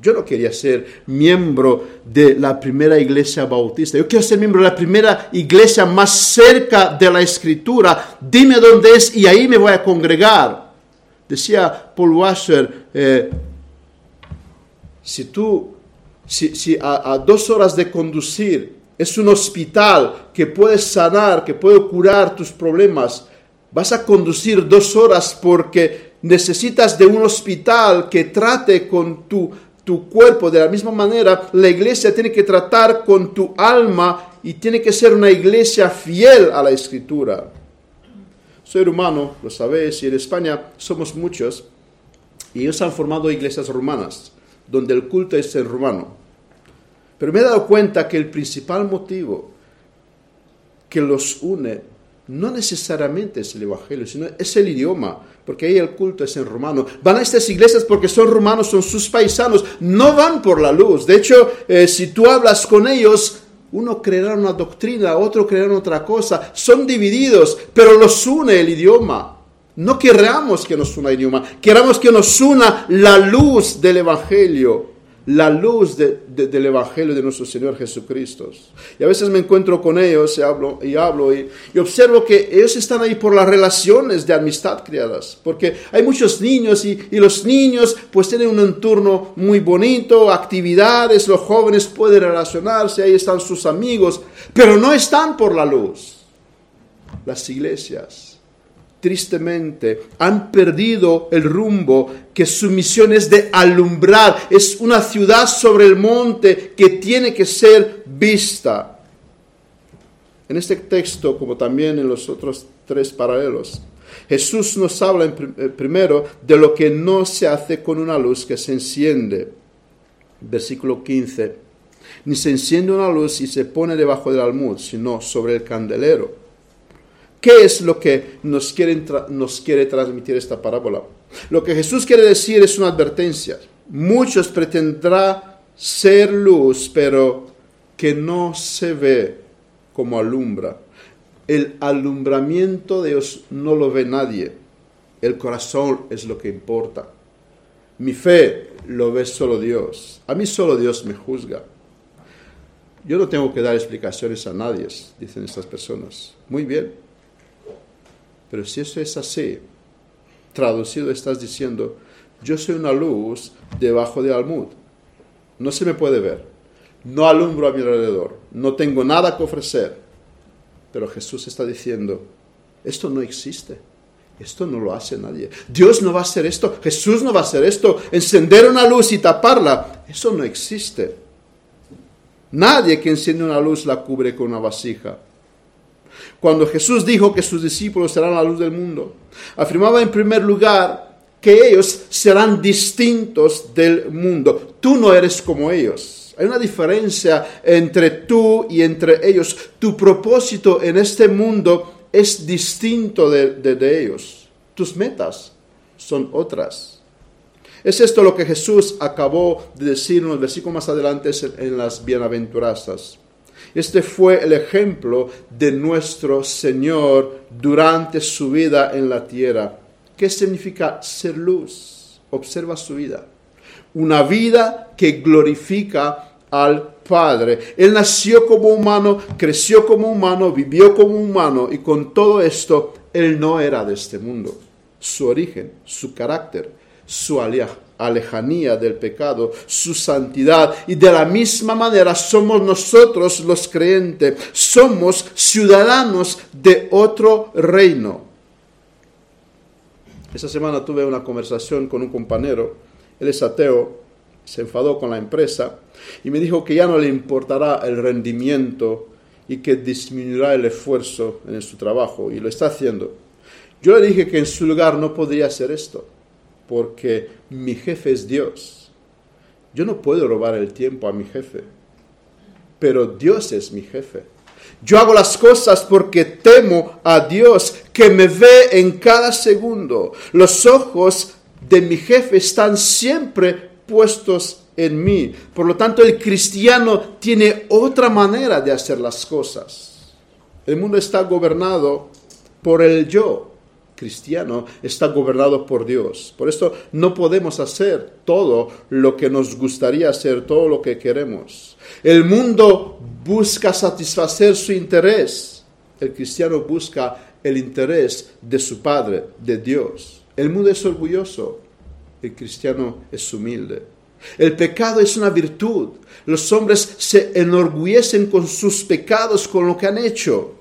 Yo no quería ser miembro de la primera iglesia bautista. Yo quiero ser miembro de la primera iglesia más cerca de la escritura. Dime dónde es y ahí me voy a congregar. Decía Paul Washer, eh, si tú, si, a, a dos horas de conducir es un hospital que puede sanar, que puede curar tus problemas, vas a conducir dos horas porque necesitas de un hospital que trate con tu tu cuerpo. De la misma manera, la iglesia tiene que tratar con tu alma y tiene que ser una iglesia fiel a la escritura. Soy rumano, lo sabéis, y en España somos muchos, y ellos han formado iglesias romanas, donde el culto es en romano. Pero me he dado cuenta que el principal motivo que los une no necesariamente es el Evangelio, sino es el idioma, porque ahí el culto es en romano. Van a estas iglesias porque son romanos, son sus paisanos, no van por la luz. De hecho, eh, si tú hablas con ellos, uno creerá una doctrina, otro creerá otra cosa. Son divididos, pero los une el idioma. No queramos que nos una el idioma, queramos que nos una la luz del Evangelio la luz del Evangelio de nuestro Señor Jesucristo. Y a veces me encuentro con ellos y hablo y, hablo y, observo que ellos están ahí por las relaciones de amistad creadas, porque hay muchos niños y, y los niños pues tienen un entorno muy bonito, actividades, los jóvenes pueden relacionarse, ahí están sus amigos, pero no están por la luz. Las iglesias tristemente han perdido el rumbo, que su misión es de alumbrar, es una ciudad sobre el monte que tiene que ser vista. En este texto, como también en los otros tres paralelos, Jesús nos habla eh, primero de lo que no se hace con una luz que se enciende. Versículo 15. Ni se enciende una luz y se pone debajo del almud, sino sobre el candelero ¿Qué es lo que nos quiere, nos quiere transmitir esta parábola? Lo que Jesús quiere decir es una advertencia. Muchos pretendrán ser luz, pero que no se ve como alumbra. El alumbramiento de Dios no lo ve nadie. El corazón es lo que importa. Mi fe lo ve solo Dios. A mí solo Dios me juzga. Yo no tengo que dar explicaciones a nadie, dicen estas personas. Muy bien, pero si eso es así, traducido estás diciendo, yo soy una luz debajo de almud. No se me puede ver. No alumbro a mi alrededor. No tengo nada que ofrecer. Pero Jesús está diciendo, esto no existe. Esto no lo hace nadie. Dios no va a hacer esto. Jesús no va a hacer esto. Encender una luz y taparla. Eso no existe. Nadie que enciende una luz la cubre con una vasija cuando Jesús dijo que sus discípulos serán la luz del mundo, afirmaba en primer lugar que ellos serán distintos del mundo. Tú no eres como ellos. Hay una diferencia entre tú y entre ellos. Tu propósito en este mundo es distinto de, ellos. Tus metas son otras. Es esto lo que Jesús acabó de decir en los versículos más adelante en las bienaventuranzas. Este fue el ejemplo de nuestro Señor durante su vida en la tierra. ¿Qué significa ser luz? Observa su vida. Una vida que glorifica al Padre. Él nació como humano, creció como humano, vivió como humano y con todo esto, Él no era de este mundo. Su origen, su carácter, su alejanía del pecado, su santidad. Y de la misma manera somos nosotros los creyentes, somos ciudadanos de otro reino. Esa semana tuve una conversación con un compañero, él es ateo, se enfadó con la empresa y me dijo que ya no le importará el rendimiento y que disminuirá el esfuerzo en su trabajo y lo está haciendo. Yo le dije que en su lugar no podría hacer esto porque mi jefe es Dios. Yo no puedo robar el tiempo a mi jefe, pero Dios es mi jefe. Yo hago las cosas porque temo a Dios que me ve en cada segundo. Los ojos de mi jefe están siempre puestos en mí. Por lo tanto, el cristiano tiene otra manera de hacer las cosas. El mundo está gobernado por el yo. Cristiano está gobernado por Dios. Por esto no podemos hacer todo lo que nos gustaría hacer, todo lo que queremos. El mundo busca satisfacer su interés. El cristiano busca el interés de su Padre, de Dios. El mundo es orgulloso. El cristiano es humilde. El pecado es una virtud. Los hombres se enorgullecen con sus pecados, con lo que han hecho.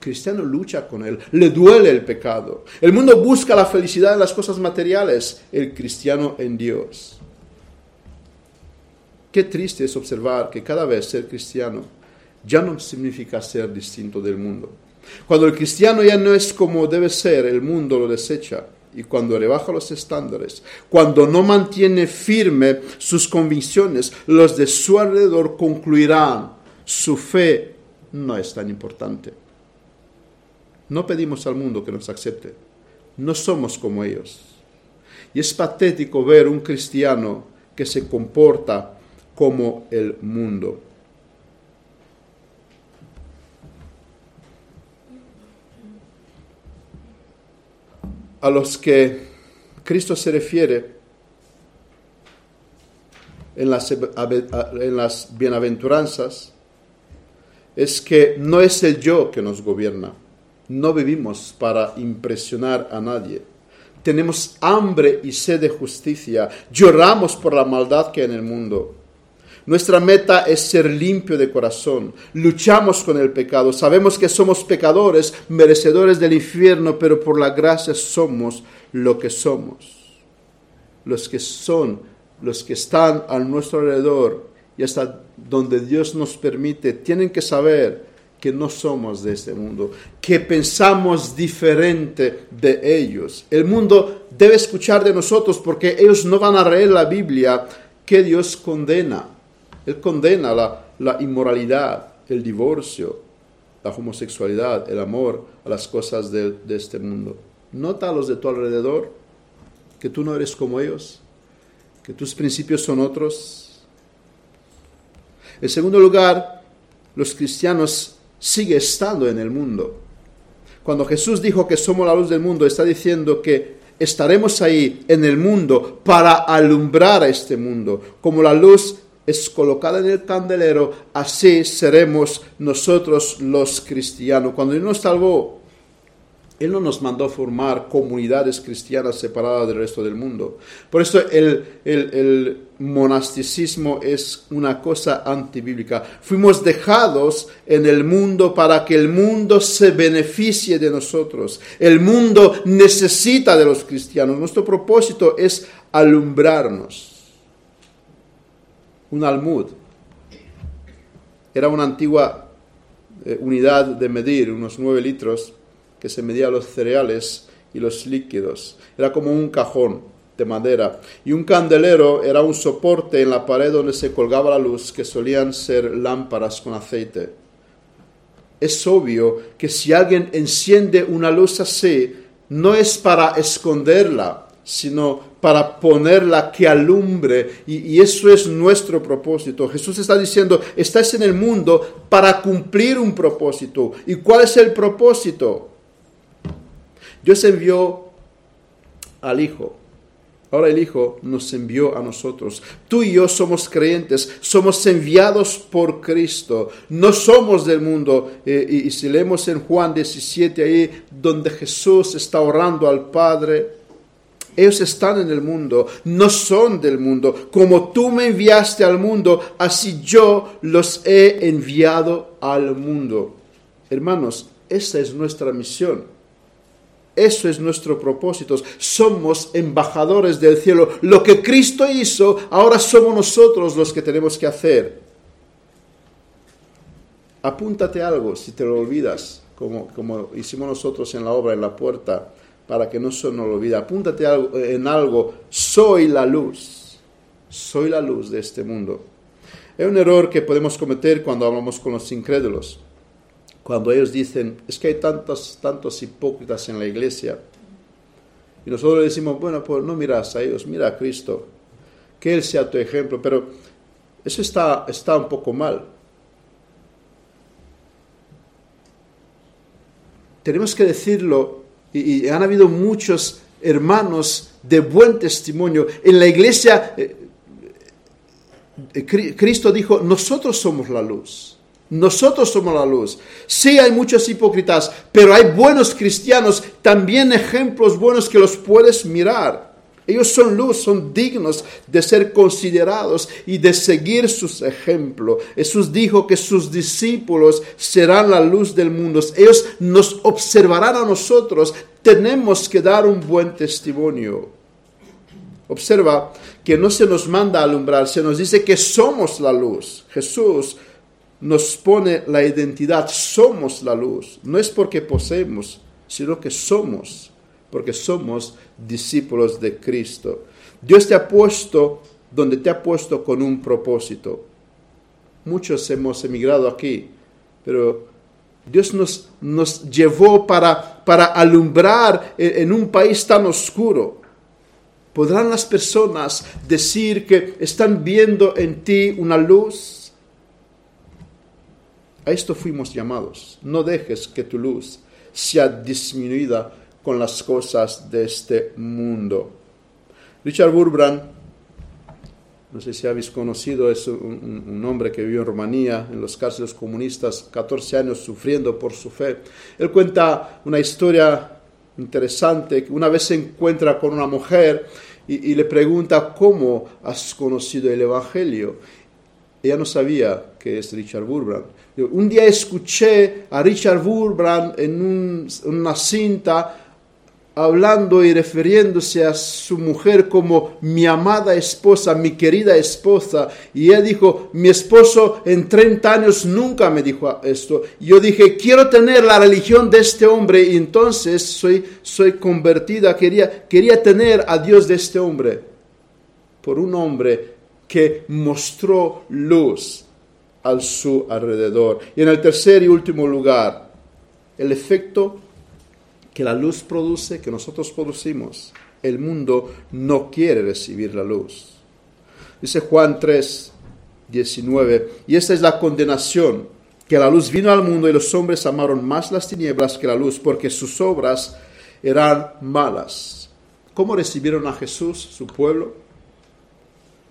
Cristiano lucha con él, le duele el pecado. El mundo busca la felicidad en las cosas materiales, el cristiano en Dios. Qué triste es observar que cada vez ser cristiano ya no significa ser distinto del mundo. Cuando el cristiano ya no es como debe ser, el mundo lo desecha y cuando rebaja los estándares, cuando no mantiene firme sus convicciones, los de su alrededor concluirán, su fe no es tan importante. No pedimos al mundo que nos acepte, no somos como ellos. Y es patético ver un cristiano que se comporta como el mundo. a los que Cristo se refiere en las, en las bienaventuranzas es que no es el yo que nos gobierna. No vivimos para impresionar a nadie. Tenemos hambre y sed de justicia. Lloramos por la maldad que hay en el mundo. Nuestra meta es ser limpio de corazón. Luchamos con el pecado. Sabemos que somos pecadores, merecedores del infierno, pero por la gracia somos lo que somos. Los que son, los que están a nuestro alrededor y hasta donde Dios nos permite, tienen que saber que no somos de este mundo, que pensamos diferente de ellos. El mundo debe escuchar de nosotros porque ellos no van a leer la Biblia que Dios condena. Él condena la, inmoralidad, el divorcio, la homosexualidad, el amor a las cosas de, de este mundo. Nota a los de tu alrededor que tú no eres como ellos, que tus principios son otros. En segundo lugar, los cristianos siguen estando en el mundo. Cuando Jesús dijo que somos la luz del mundo, está diciendo que estaremos ahí en el mundo para alumbrar a este mundo, como la luz es colocada en el candelero, así seremos nosotros los cristianos. Cuando Él nos salvó, Él no nos mandó formar comunidades cristianas separadas del resto del mundo. Por eso el, monasticismo es una cosa antibíblica. Fuimos dejados en el mundo para que el mundo se beneficie de nosotros. El mundo necesita de los cristianos. Nuestro propósito es alumbrarnos un almud. Era una antigua eh, unidad de medir, unos nueve litros, que se medía los cereales y los líquidos. Era como un cajón de madera. Y un candelero era un soporte en la pared donde se colgaba la luz, que solían ser lámparas con aceite. Es obvio que si alguien enciende una luz así, no es para esconderla, sino para ponerla que alumbre. Y, eso es nuestro propósito. Jesús está diciendo, estás en el mundo para cumplir un propósito. ¿Y cuál es el propósito? Dios envió al Hijo. Ahora el Hijo nos envió a nosotros. Tú y yo somos creyentes, somos enviados por Cristo. No somos del mundo. Eh, y, y si leemos en Juan 17, ahí donde Jesús está orando al Padre, ellos están en el mundo, no son del mundo. Como tú me enviaste al mundo, así yo los he enviado al mundo. Hermanos, esa es nuestra misión. Eso es nuestro propósito. Somos embajadores del cielo. Lo que Cristo hizo, ahora somos nosotros los que tenemos que hacer. Apúntate algo si te lo olvidas, como, como hicimos nosotros en la obra, en la puerta para que no se nos olvide. Apúntate en algo, soy la luz. soy la luz de este mundo. Es un error que podemos cometer cuando hablamos con los incrédulos. Cuando ellos dicen, es que hay tantos, tantos hipócritas en la iglesia. Y nosotros decimos, bueno, pues no miras a ellos, mira a Cristo. Que Él sea tu ejemplo. Pero eso está, está un poco mal. Tenemos que decirlo, y, han habido muchos hermanos de buen testimonio. En la iglesia, eh, eh, Cristo dijo, nosotros somos la luz. Nosotros somos la luz. Sí hay muchos hipócritas, pero hay buenos cristianos, también ejemplos buenos que los puedes mirar. Ellos son luz, son dignos de ser considerados y de seguir sus ejemplos. Jesús dijo que sus discípulos serán la luz del mundo. Ellos nos observarán a nosotros. Tenemos que dar un buen testimonio. Observa que no se nos manda a alumbrar, se nos dice que somos la luz. Jesús nos pone la identidad, somos la luz. No es porque poseemos, sino que somos, porque somos discípulos de Cristo. Dios te ha puesto donde te ha puesto con un propósito. Muchos hemos emigrado aquí, pero Dios nos, nos llevó para, para alumbrar en un país tan oscuro. ¿Podrán las personas decir que están viendo en ti una luz? A esto fuimos llamados. No dejes que tu luz sea disminuida con las cosas de este mundo. Richard Burbrand, no sé si habéis conocido, es un, hombre que vivió en Rumanía, en los cárceles comunistas, 14 años sufriendo por su fe. Él cuenta una historia interesante, una vez se encuentra con una mujer y, y le pregunta, ¿cómo has conocido el Evangelio? Ella no sabía que es Richard Burbrand. Un día escuché a Richard Burbrand en una cinta hablando y refiriéndose a su mujer como mi amada esposa, mi querida esposa. Y ella dijo, mi esposo en 30 años nunca me dijo esto. Yo dije, quiero tener la religión de este hombre y entonces soy, soy convertida, quería, quería tener a Dios de este hombre. Por un hombre que mostró luz al su alrededor. Y en el tercer y último lugar, el efecto que la luz produce, que nosotros producimos, el mundo no quiere recibir la luz. Dice Juan 3, 19, y esta es la condenación, que la luz vino al mundo y los hombres amaron más las tinieblas que la luz, porque sus obras eran malas. ¿Cómo recibieron a Jesús, su pueblo?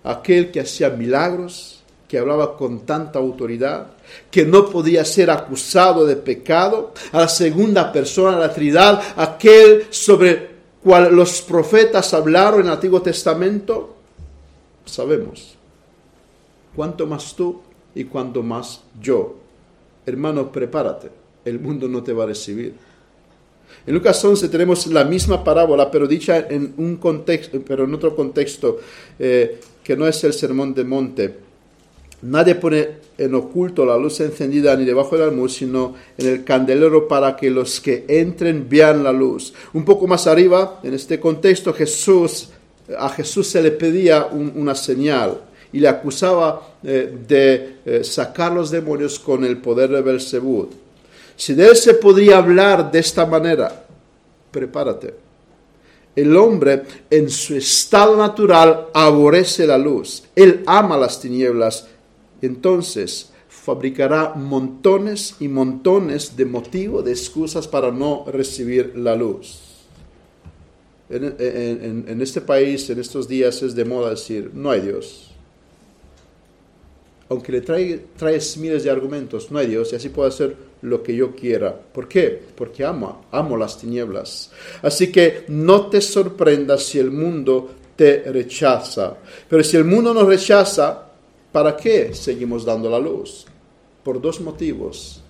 Aquel que hacía milagros, que hablaba con tanta autoridad, que no podía ser acusado de pecado, a la segunda persona de la Trinidad, aquel sobre cual los profetas hablaron en el Antiguo Testamento, sabemos. Cuanto más tú y cuanto más yo. Hermano, prepárate, el mundo no te va a recibir. En Lucas 11 tenemos la misma parábola, pero dicha en un contexto, pero en otro contexto eh, que no es el sermón de monte. Nadie pone en oculto la luz encendida ni debajo del almud, sino en el candelero para que los que entren vean la luz. Un poco más arriba, en este contexto, Jesús, a Jesús se le pedía una señal y le acusaba eh, de eh, sacar los demonios con el poder de Belzebud. Si de él se podría hablar de esta manera, prepárate. El hombre en su estado natural aborrece la luz. Él ama las tinieblas entonces fabricará montones y montones de motivos, de excusas para no recibir la luz. En, este país, en estos días, es de moda decir, no hay Dios. Aunque le trae, traes miles de argumentos, no hay Dios, y así puedo hacer lo que yo quiera. ¿Por qué? Porque amo, amo las tinieblas. Así que no te sorprendas si el mundo te rechaza. Pero si el mundo nos rechaza, ¿Para qué seguimos dando la luz? Por dos motivos.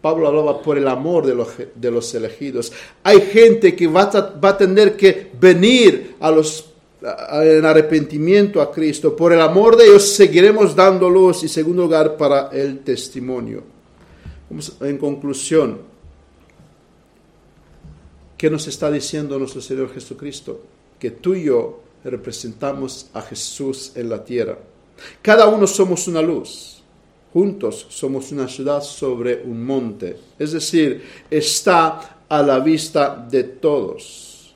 Pablo hablaba por el amor de los, elegidos. Hay gente que va a, tener que venir a los, en arrepentimiento a Cristo. Por el amor de ellos seguiremos dando luz y segundo lugar para el testimonio. En conclusión, ¿qué nos está diciendo nuestro Señor Jesucristo? Que tú y yo representamos a Jesús en la tierra. Cada uno somos una luz. Juntos somos una ciudad sobre un monte. Es decir, está a la vista de todos.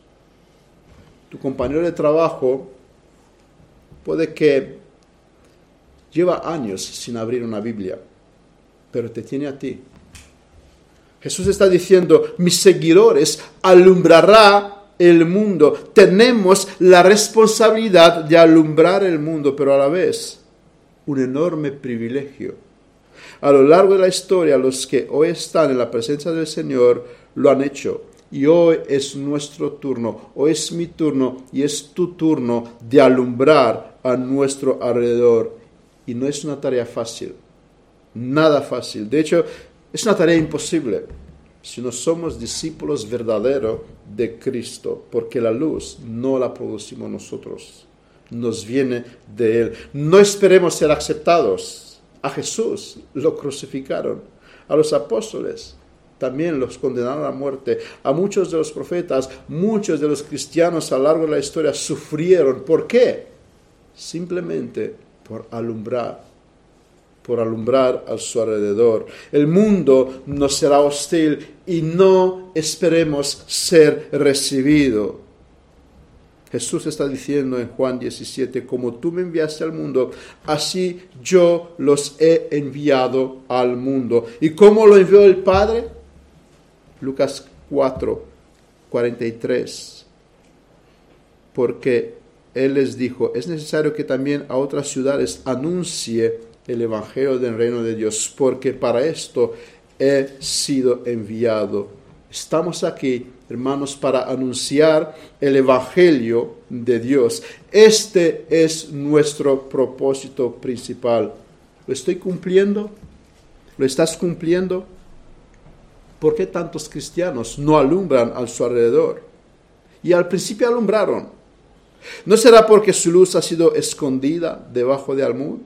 Tu compañero de trabajo puede que lleva años sin abrir una Biblia, pero te tiene a ti. Jesús está diciendo, mis seguidores alumbrará el mundo. Tenemos la responsabilidad de alumbrar el mundo, pero a la vez un enorme privilegio. A lo largo de la historia, los que hoy están en la presencia del Señor lo han hecho. Y hoy es nuestro turno, hoy es mi turno y es tu turno de alumbrar a nuestro alrededor. Y no es una tarea fácil, nada fácil. De hecho, es una tarea imposible si no somos discípulos verdaderos de Cristo, porque la luz no la producimos nosotros, nos viene de Él. No esperemos ser aceptados. A Jesús lo crucificaron, a los apóstoles también los condenaron a muerte. A muchos de los profetas, muchos de los cristianos a lo largo de la historia sufrieron. ¿Por qué? Simplemente por alumbrar por alumbrar a su alrededor. El mundo nos será hostil y no esperemos ser recibido. Jesús está diciendo en Juan 17, como tú me enviaste al mundo, así yo los he enviado al mundo. ¿Y cómo lo envió el Padre? Lucas 4, 43. Porque Él les dijo, es necesario que también a otras ciudades anuncie el Evangelio del reino de Dios, porque para esto he sido enviado. Estamos aquí, hermanos, para anunciar el Evangelio de Dios. Este es nuestro propósito principal. ¿Lo estoy cumpliendo? ¿Lo estás cumpliendo? ¿Por qué tantos cristianos no alumbran a su alrededor? Y al principio alumbraron. ¿No será porque su luz ha sido escondida debajo de almud?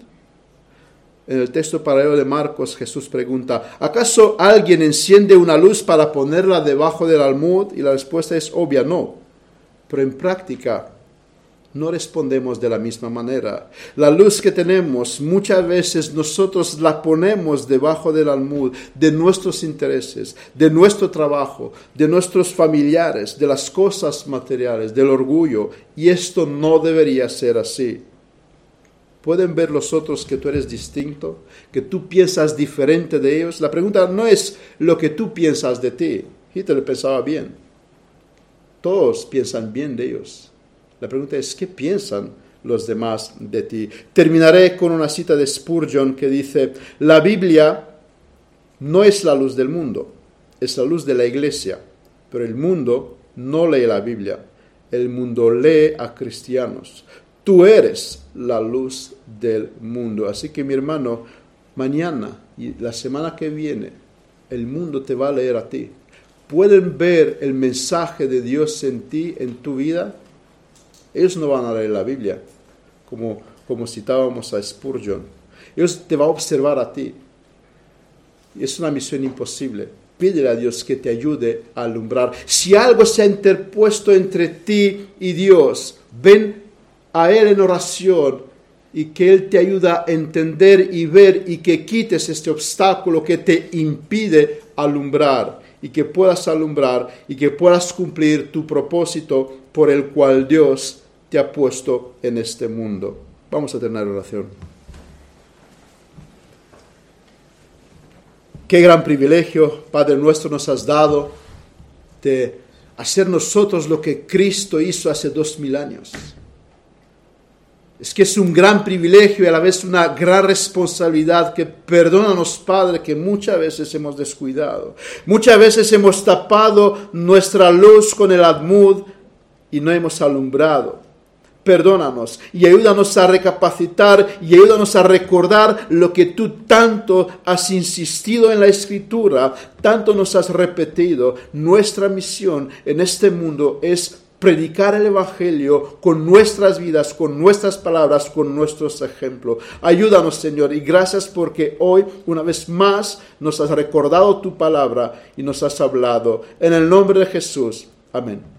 En el texto paralelo de Marcos, Jesús pregunta, ¿acaso alguien enciende una luz para ponerla debajo del almud? Y la respuesta es obvia, no. Pero en práctica no respondemos de la misma manera. La luz que tenemos muchas veces nosotros la ponemos debajo del almud de nuestros intereses, de nuestro trabajo, de nuestros familiares, de las cosas materiales, del orgullo. Y esto no debería ser así. ¿Pueden ver los otros que tú eres distinto? ¿Que tú piensas diferente de ellos? La pregunta no es lo que tú piensas de ti. Hitler pensaba bien. Todos piensan bien de ellos. La pregunta es, ¿qué piensan los demás de ti? Terminaré con una cita de Spurgeon que dice, la Biblia no es la luz del mundo, es la luz de la iglesia, pero el mundo no lee la Biblia, el mundo lee a cristianos. Tú eres la luz del mundo. Así que mi hermano, mañana y la semana que viene, el mundo te va a leer a ti. ¿Pueden ver el mensaje de Dios en ti, en tu vida? Ellos no van a leer la Biblia, como, como citábamos a Spurgeon. Ellos te van a observar a ti. Es una misión imposible. Pídele a Dios que te ayude a alumbrar. Si algo se ha interpuesto entre ti y Dios, ven a Él en oración y que Él te ayuda a entender y ver y que quites este obstáculo que te impide alumbrar y que puedas alumbrar y que puedas cumplir tu propósito por el cual Dios te ha puesto en este mundo. Vamos a tener oración. Qué gran privilegio, Padre nuestro, nos has dado de hacer nosotros lo que Cristo hizo hace dos mil años es que es un gran privilegio y a la vez una gran responsabilidad que perdónanos, Padre, que muchas veces hemos descuidado. Muchas veces hemos tapado nuestra luz con el admud y no hemos alumbrado. Perdónanos y ayúdanos a recapacitar y ayúdanos a recordar lo que tú tanto has insistido en la escritura, tanto nos has repetido. Nuestra misión en este mundo es predicar el Evangelio con nuestras vidas, con nuestras palabras, con nuestros ejemplos. Ayúdanos, Señor, y gracias porque hoy, una vez más, nos has recordado tu palabra y nos has hablado. En el nombre de Jesús. Amén.